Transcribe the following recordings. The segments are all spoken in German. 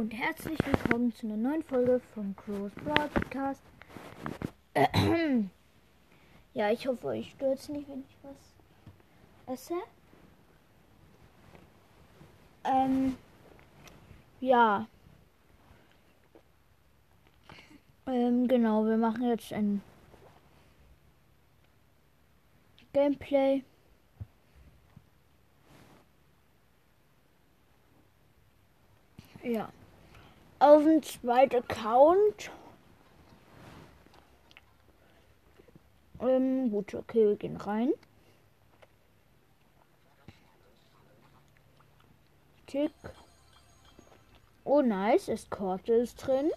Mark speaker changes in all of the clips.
Speaker 1: und herzlich willkommen zu einer neuen Folge vom Cross Broadcast. ja, ich hoffe, euch stört nicht, wenn ich was esse. Ähm, ja. Ähm, genau, wir machen jetzt ein Gameplay. Ja. Auf dem zweiten Account. Ähm, gut, okay, wir gehen rein. Tick. Oh, nice. Eskorte ist drin.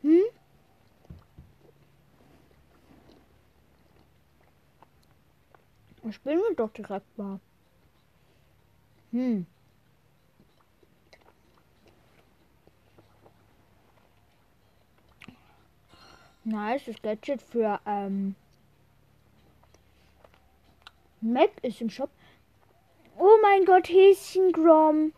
Speaker 1: Hm? Spielen wir doch direkt mal. Hm. Nice, das Gadget für ähm, Mac ist im Shop. Oh mein Gott, Häschen Grom.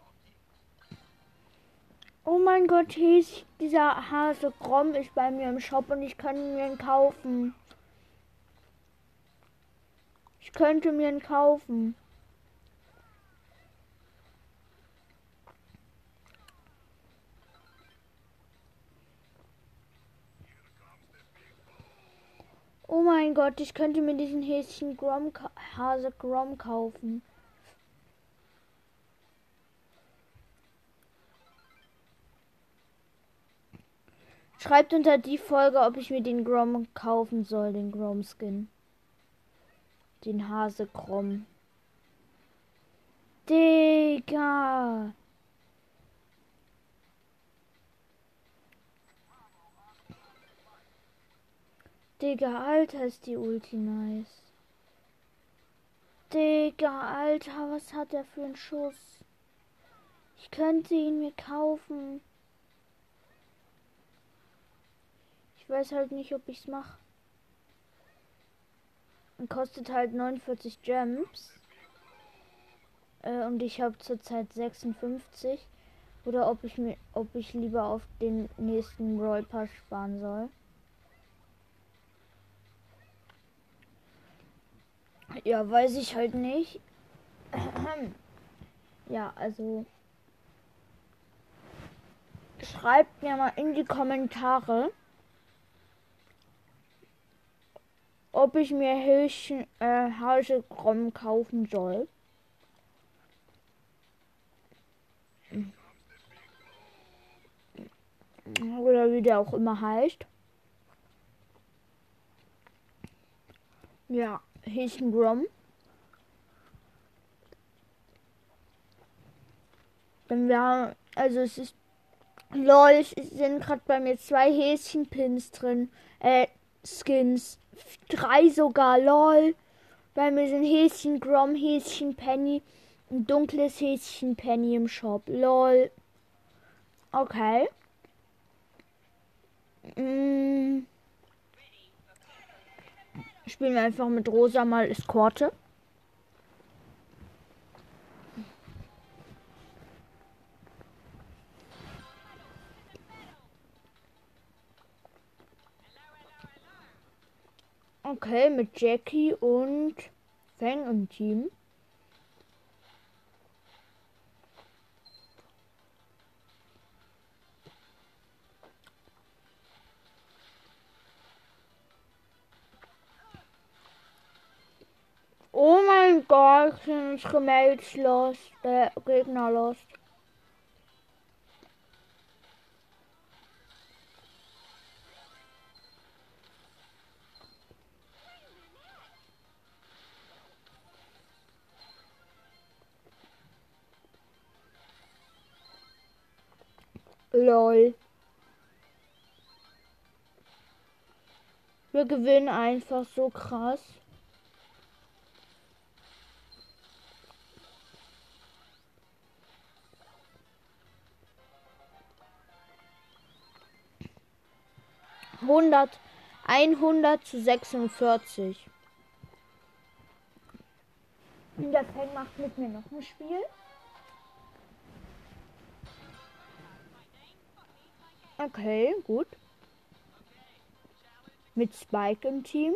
Speaker 1: Oh mein Gott, Häschen, dieser Hase Grom ist bei mir im Shop und ich kann mir ihn kaufen. Ich könnte mir ihn kaufen. Oh mein Gott, ich könnte mir diesen Häschen Grom, Hase Grom kaufen. Schreibt unter die Folge, ob ich mir den Grom kaufen soll, den Grom Skin. Den Hase Grom. Digga. Digga, Alter, ist die Ulti nice. Digga, Alter, was hat er für einen Schuss? Ich könnte ihn mir kaufen. Ich weiß halt nicht, ob ich's mache. Und kostet halt 49 Gems. Äh, und ich habe zurzeit 56. Oder ob ich mir, ob ich lieber auf den nächsten Roll Pass sparen soll. Ja, weiß ich halt nicht. Ja, also schreibt mir mal in die Kommentare, ob ich mir Hilchen äh, Haselkrom kaufen soll. Oder wie der auch immer heißt. Ja. Häschen Grom. Dann wir also es ist lol, es sind gerade bei mir zwei Häschenpins drin, äh Skins, drei sogar lol. Bei mir sind Häschen Grom, Häschen Penny, ein dunkles Häschen Penny im Shop, lol. Okay. Mm. Spielen wir einfach mit Rosa mal Eskorte. Okay, mit Jackie und Fang im Team. Oh mein Gott, sind unsere Mates lost, der Gegner lost. Lol. Wir gewinnen einfach so krass. Hundert, einhundert zu sechsundvierzig. Der Fan macht mit mir noch ein Spiel. Okay, gut. Mit Spike im Team.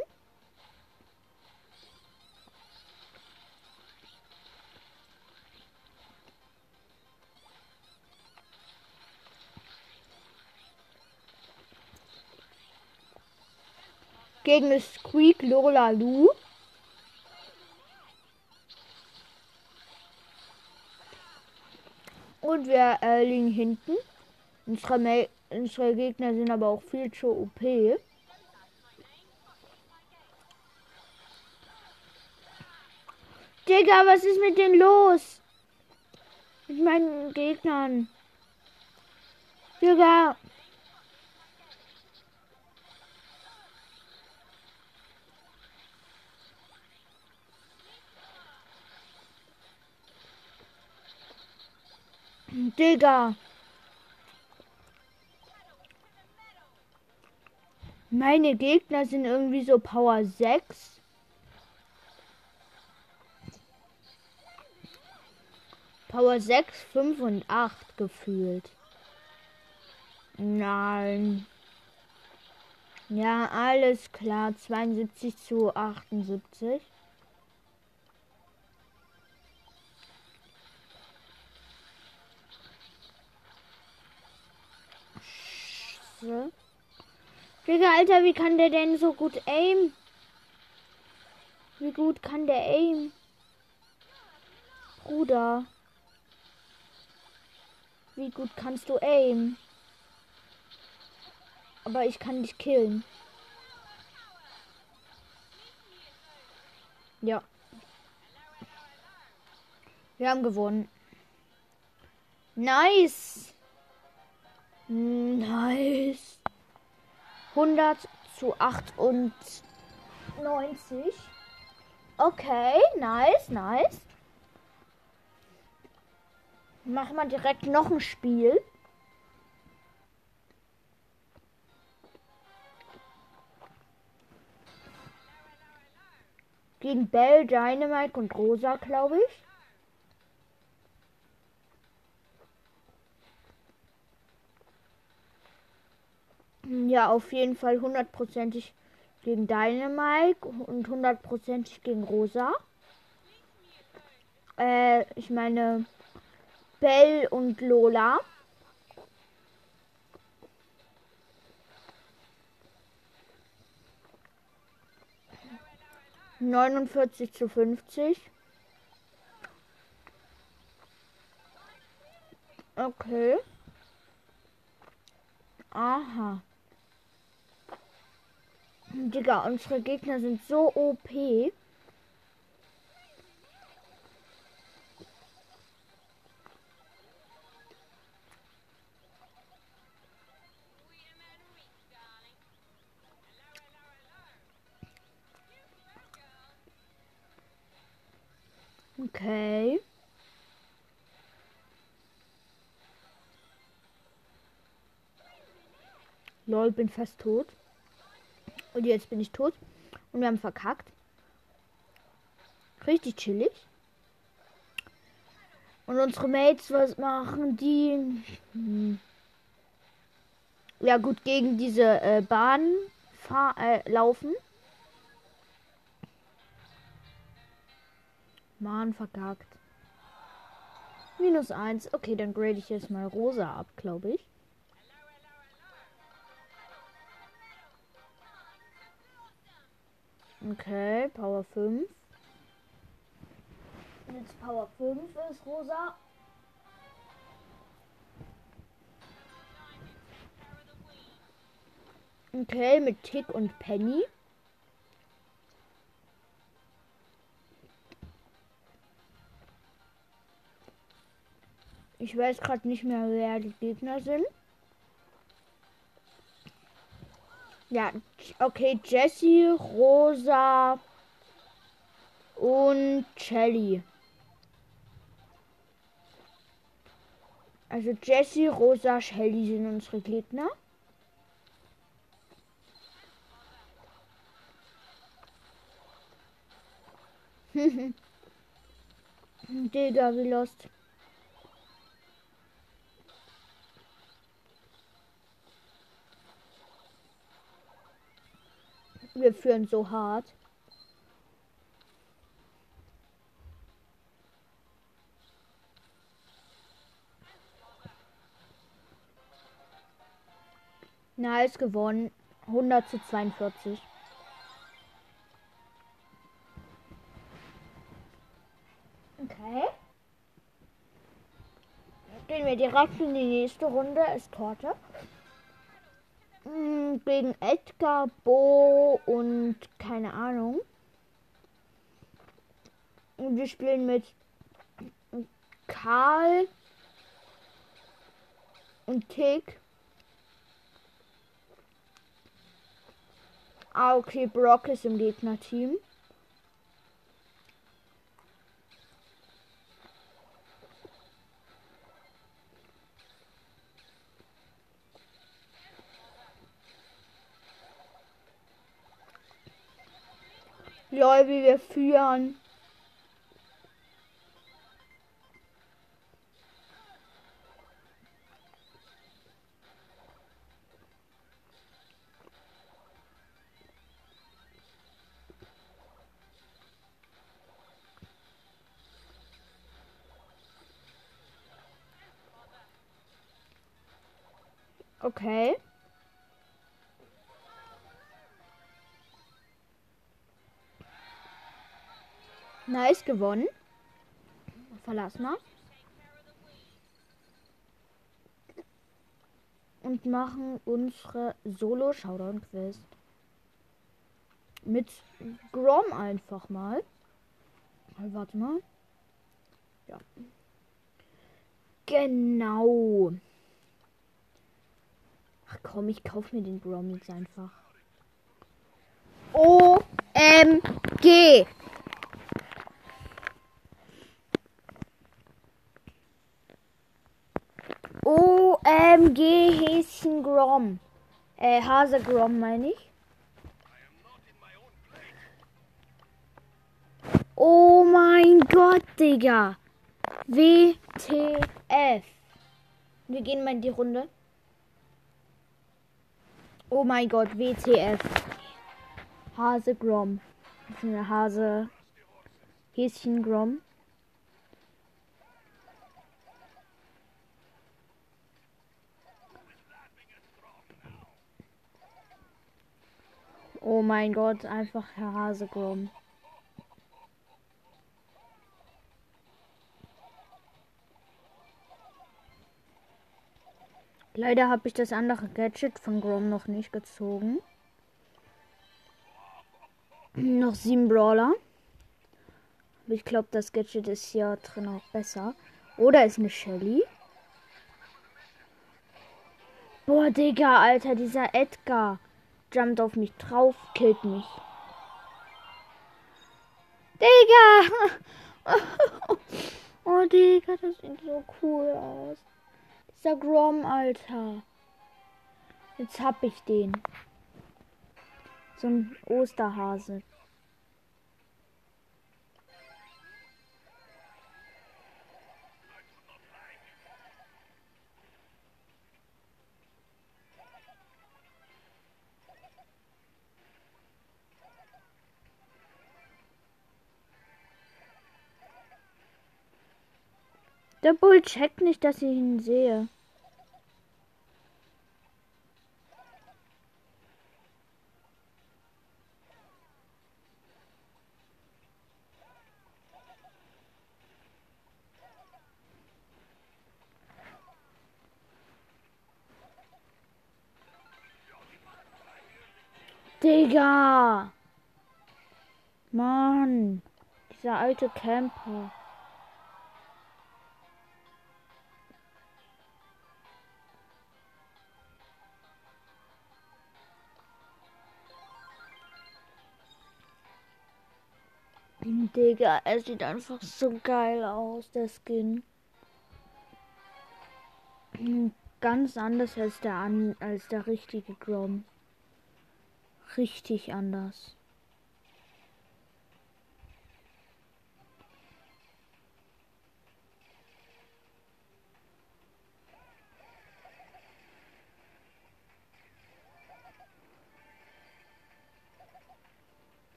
Speaker 1: Gegen Squeak Lola Lu. Und wir äh, liegen hinten. Unsere, Ma unsere Gegner sind aber auch viel zu OP. Digga, was ist mit denen los? Mit meinen Gegnern. Digga. Digga. Meine Gegner sind irgendwie so Power 6. Power 6, 5 und 8 gefühlt. Nein. Ja, alles klar. 72 zu 78. Scheiße. Digga, Alter, wie kann der denn so gut aim? Wie gut kann der aim? Bruder. Wie gut kannst du aim? Aber ich kann dich killen. Ja. Wir haben gewonnen. Nice. Nice. 100 zu 98. Okay, nice, nice. Machen wir direkt noch ein Spiel. Gegen Bell, Dynamite und Rosa, glaube ich. Ja, auf jeden Fall hundertprozentig gegen Dynamite und hundertprozentig gegen Rosa. Äh, ich meine Bell und Lola. Neunundvierzig zu fünfzig. Okay. Aha. Digga, unsere Gegner sind so OP. Okay. Lol, bin fast tot. Und jetzt bin ich tot. Und wir haben verkackt. Richtig chillig. Und unsere Mates, was machen die? Ja gut, gegen diese äh, Bahn äh, laufen. Mann, verkackt. Minus eins. Okay, dann grade ich jetzt mal rosa ab, glaube ich. Okay, Power 5. Jetzt Power 5 ist rosa. Okay, mit Tick und Penny. Ich weiß gerade nicht mehr, wer die Gegner sind. Ja, okay, Jesse, Rosa und Shelly. Also Jesse, Rosa, Shelly sind unsere Gegner. Digga, wie lost. Wir führen so hart. Nice gewonnen. 100 zu 42. Okay. Gehen wir direkt in die nächste Runde. Eskorte. Hm, Gegen Edgar, Bo und keine Ahnung. Und wir spielen mit Karl und Tick. Ah, okay, Brock ist im Gegnerteam. Lol, wie wir führen. Okay. Nice gewonnen. Verlass mal. Und machen unsere Solo-Showdown-Quest. Mit Grom einfach mal. Warte mal. Ja. Genau. Ach komm, ich kauf mir den Grom jetzt einfach. O-M-G. OMG Häschen Grom. Äh, Hase Grom meine ich. Oh mein Gott, Digga. WTF. Wir gehen mal in die Runde. Oh mein Gott, WTF. Hase Grom. Hase. Häschen Grom. Oh mein Gott, einfach Herr Hasegrom. Leider habe ich das andere Gadget von Grom noch nicht gezogen. Noch sieben Brawler. Ich glaube, das Gadget ist hier drin auch besser. Oder ist eine Shelly? Boah, Digga, Alter, dieser Edgar jumpt auf mich drauf, killt mich. Digga! oh, Digga, das sieht so cool aus. Dieser Grom, Alter. Jetzt hab ich den. So ein Osterhase. Der Bull checkt nicht, dass ich ihn sehe. Digga! Mann! Dieser alte Camper. Digga, er sieht einfach so geil aus, der Skin. Ganz anders als der, an als der richtige Grom. Richtig anders.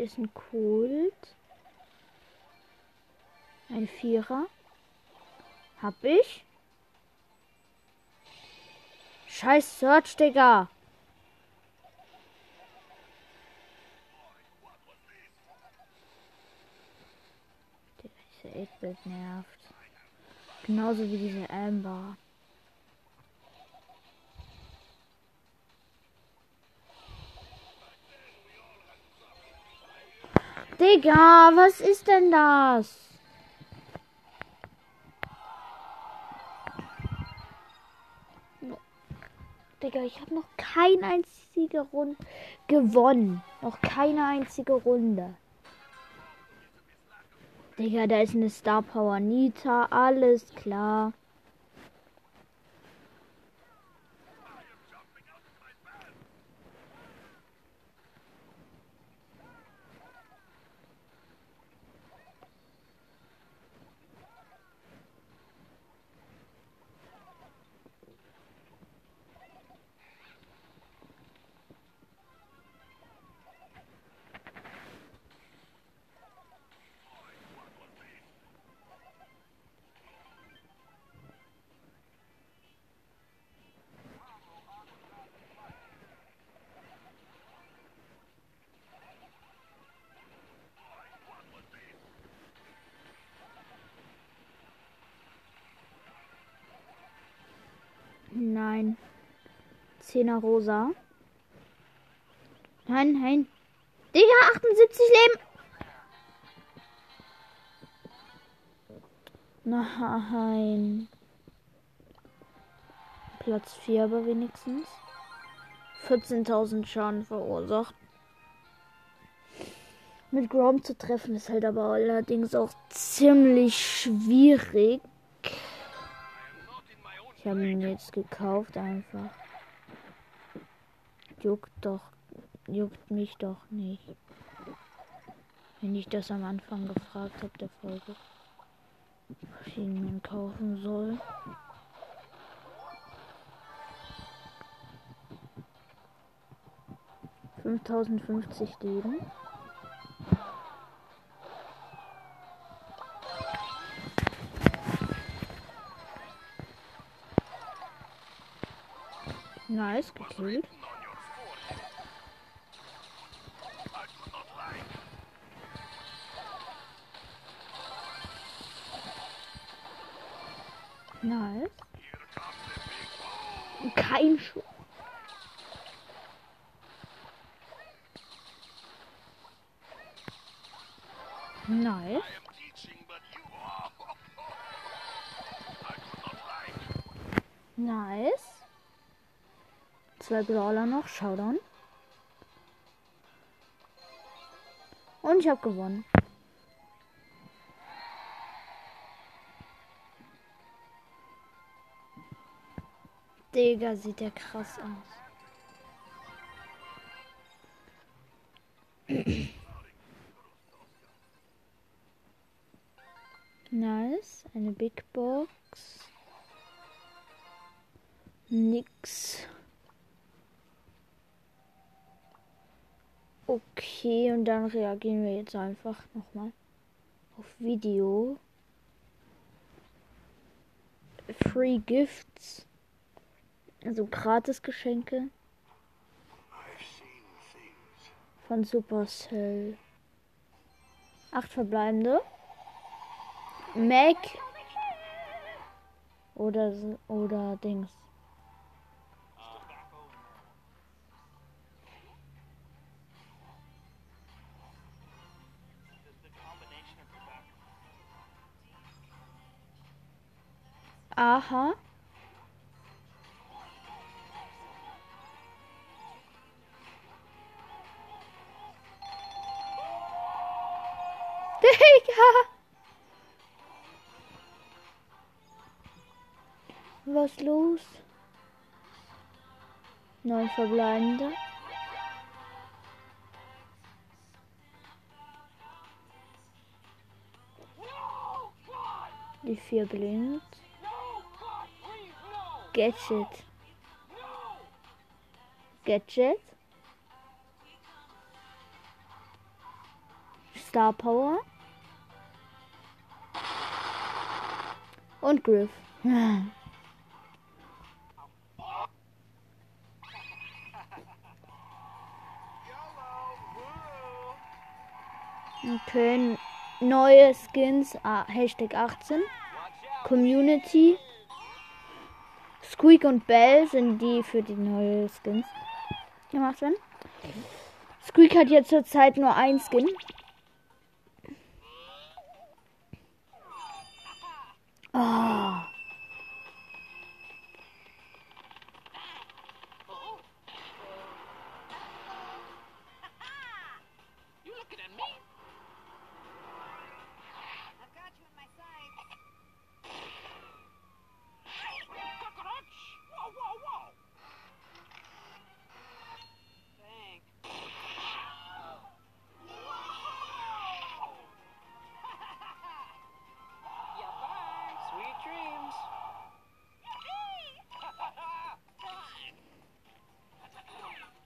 Speaker 1: Hier ist ein Kult. Ein Vierer. Hab ich. Scheiß Search, Digga. Diese 8-Bit nervt. Genauso wie diese Amber. Digga, was ist denn das? Digga, ich habe noch keine einzige Runde gewonnen. Noch keine einzige Runde. Digga, da ist eine Star Power Nita. Alles klar. Zehner rosa. Nein, nein. Digga, 78 Leben. Nein. Platz 4 aber wenigstens. 14.000 Schaden verursacht. Mit Grom zu treffen ist halt aber allerdings auch ziemlich schwierig. Ich habe ihn jetzt gekauft einfach. Juckt doch, juckt mich doch nicht. Wenn ich das am Anfang gefragt habe der Folge, was ich ihn kaufen soll. Fünftausendfünfzig Leben. Nice, gekillt. Nice. Kein Schuss. Nice. Nice. Zwei Brawler noch. Showdown. Und ich habe gewonnen. Digga, sieht der krass aus. nice. Eine Big Box. Nix. Okay, und dann reagieren wir jetzt einfach nochmal auf Video. Free Gifts. Also Gratis-Geschenke. Von Supercell. Acht verbleibende. Mac. Oder, oder Dings. Aha. Digga. Was los? Neun verbleibende. Die vier blind. Gadget. Gadget. Star Power. Und Griff. Okay, neue Skins, ah, Hashtag 18. Community. Squeak und Bell sind die für die neue Skins gemacht werden. Squeak hat jetzt zurzeit nur ein Skin. Oh.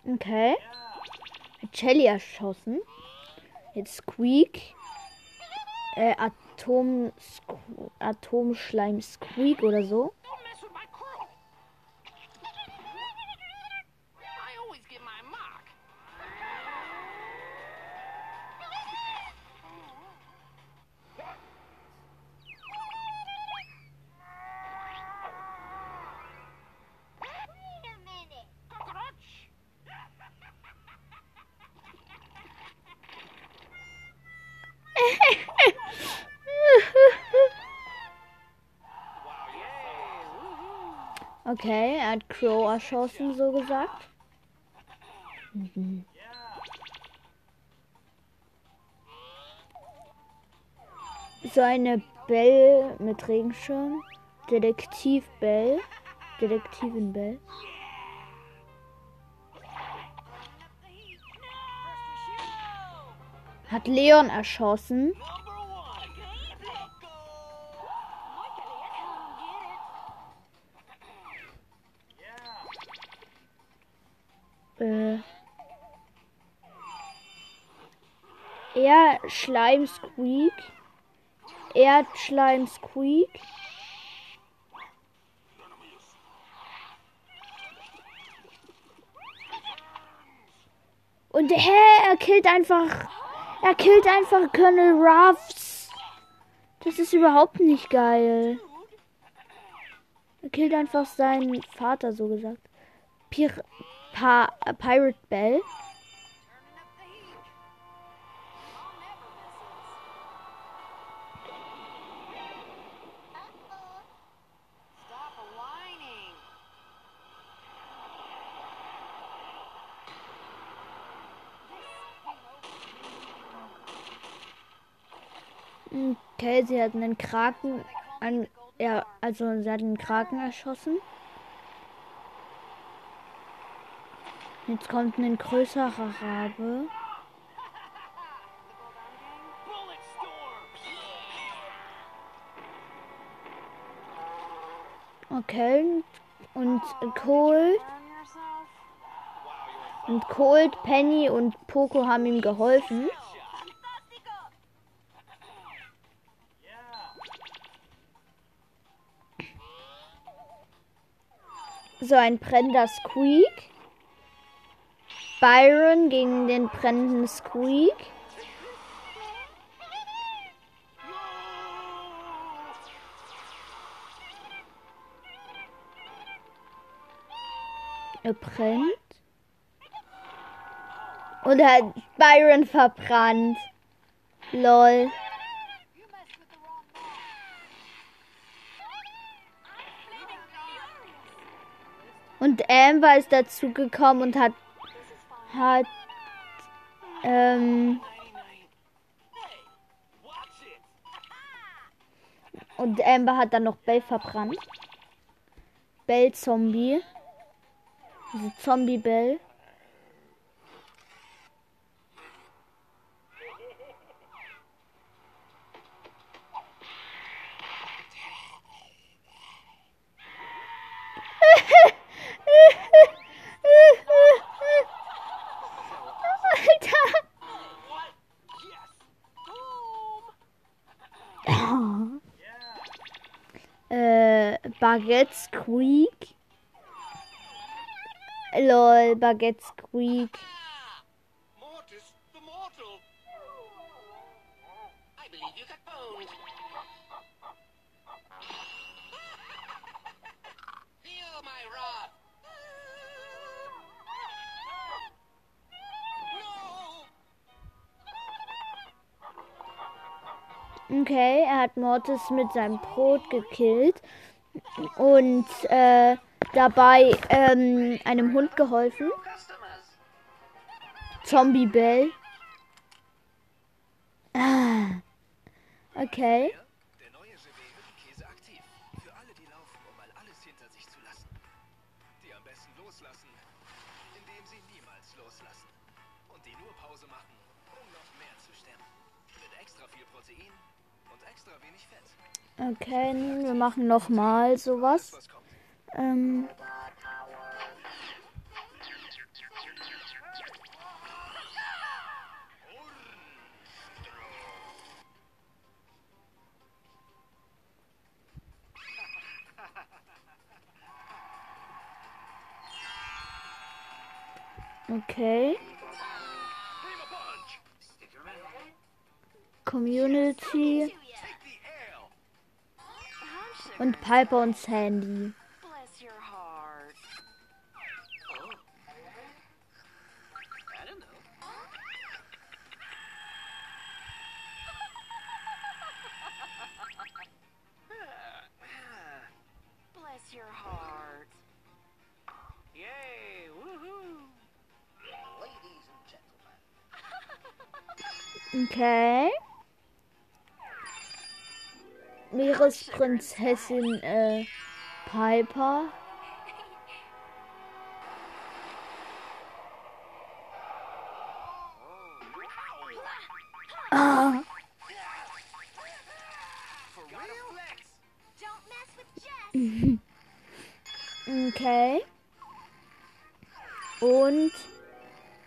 Speaker 1: Okay. Shelly erschossen. Jetzt Squeak. Äh, Atom. Atomschleim Squeak oder so. Okay, er hat Crow erschossen, so gesagt. Mhm. So eine Bell mit Regenschirm. Detektiv Bell. Detektivin Bell. Hat Leon erschossen. Schleim Squeak. Er Schleim Squeak. Und hä, er killt einfach. Er killt einfach Colonel Ruffs. Das ist überhaupt nicht geil. Er killt einfach seinen Vater, so gesagt. Pir pa Pirate Bell. Okay, sie hat einen Kraken an. Ja, also sie hat einen Kraken erschossen. Jetzt kommt ein größerer Rabe. Okay. Und
Speaker 2: yourself?
Speaker 1: Und Cold, Penny und Poco haben ihm geholfen. So ein brennender Squeak. Byron gegen den brennenden Squeak. Er brennt. Und hat Byron verbrannt. Lol. Und Amber ist dazu gekommen und hat hat ähm, und Amber hat dann noch Bell verbrannt. Bell Zombie. Also Zombie Bell. Baguette Squeak. Lol, Baguette Squeak. Okay, er hat Mortis mit seinem Brot gekillt und äh, dabei ähm, einem Hund geholfen. Zombie Bell. Ah. Okay.
Speaker 3: Machen, um noch mehr zu stemmen. Mit extra viel Protein und extra wenig Fett.
Speaker 1: Okay, wir machen nochmal sowas.
Speaker 3: Was kommt?
Speaker 1: Ähm, okay. Community! Und Piper und Sandy.
Speaker 2: Bless
Speaker 1: Meeresprinzessin äh, Piper. Ah, okay. Und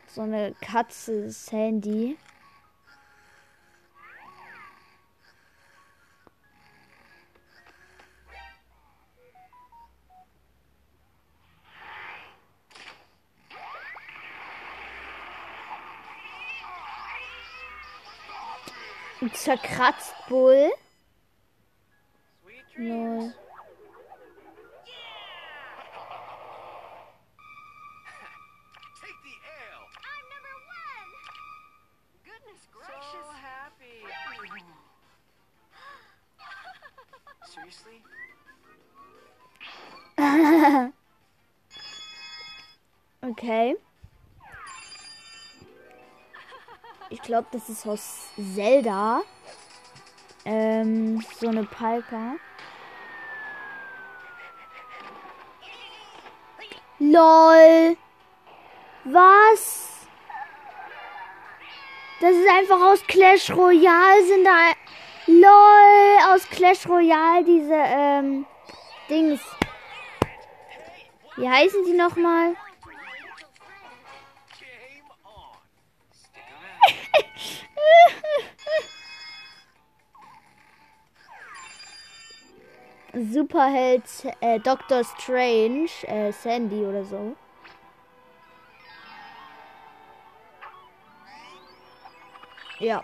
Speaker 1: so eine Katze Sandy.
Speaker 4: So happy. Seriously?
Speaker 1: Okay. Ich glaube, das ist aus Zelda. Ähm, so eine Piper. LOL. Was? Das ist einfach aus Clash Royale sind da. LOL. Aus Clash Royale diese, ähm, Dings. Wie heißen die nochmal? Superheld äh, Doctor Strange, äh, Sandy oder so. Ja.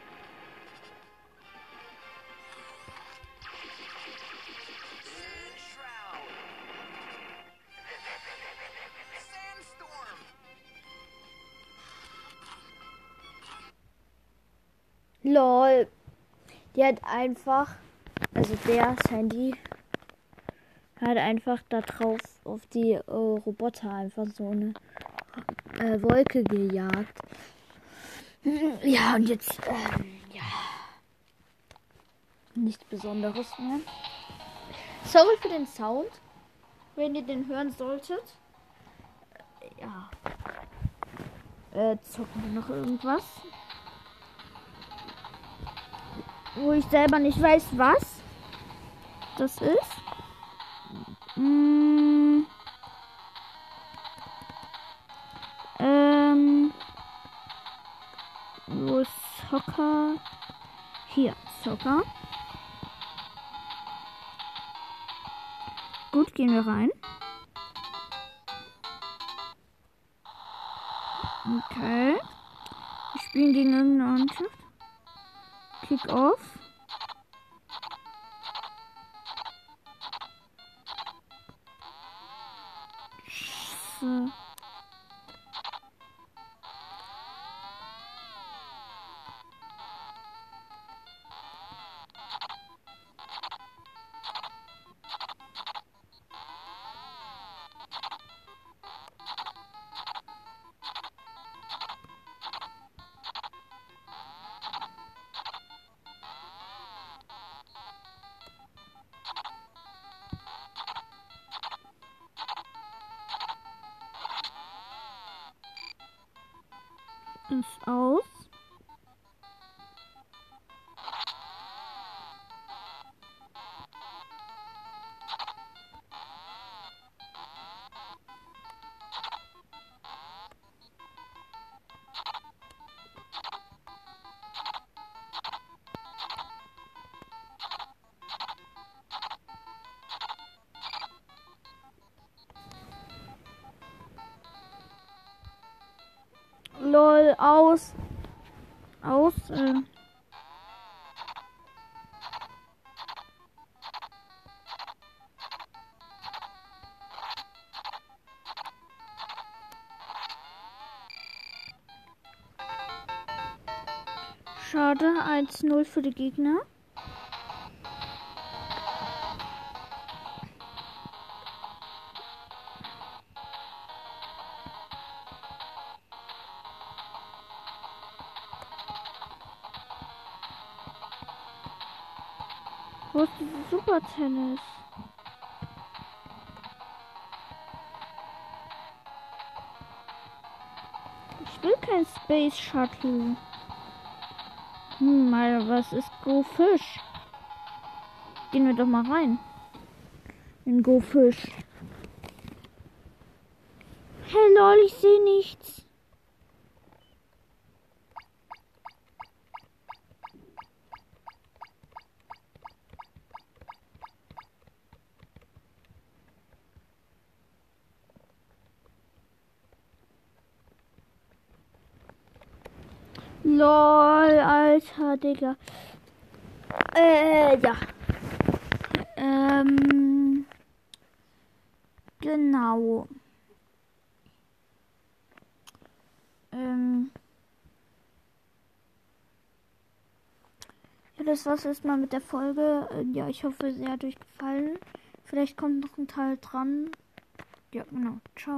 Speaker 1: Lol. Die hat einfach, also der Sandy, hat einfach da drauf auf die äh, Roboter einfach so eine äh, Wolke gejagt. Ja, und jetzt, ähm, ja. Nichts Besonderes mehr. Sorry für den Sound, wenn ihr den hören solltet. Äh, Ja. Äh, zocken wir noch irgendwas? Wo ich selber nicht weiß, was das ist. Mm. Ähm. Wo ist Soccer? Hier, Soccer. Gut, gehen wir rein. Okay. Wir spielen gegen irgendeine Mannschaft. Kick Aus. Aus. Äh. Schade, 1-0 für die Gegner. Super Tennis? Ich will kein Space Shuttle. Hm, mal, was ist Go Fish? Gehen wir doch mal rein. In Go Fish. Hey lol, ich sehe nichts. Lol, Alter, Digga. Äh, ja. Ähm. Genau. Ähm. Ja, das war's erstmal mit der Folge. Äh, Ja, ich hoffe, sie hat euch gefallen. Vielleicht kommt noch ein Teil dran. Ja, genau. Ciao.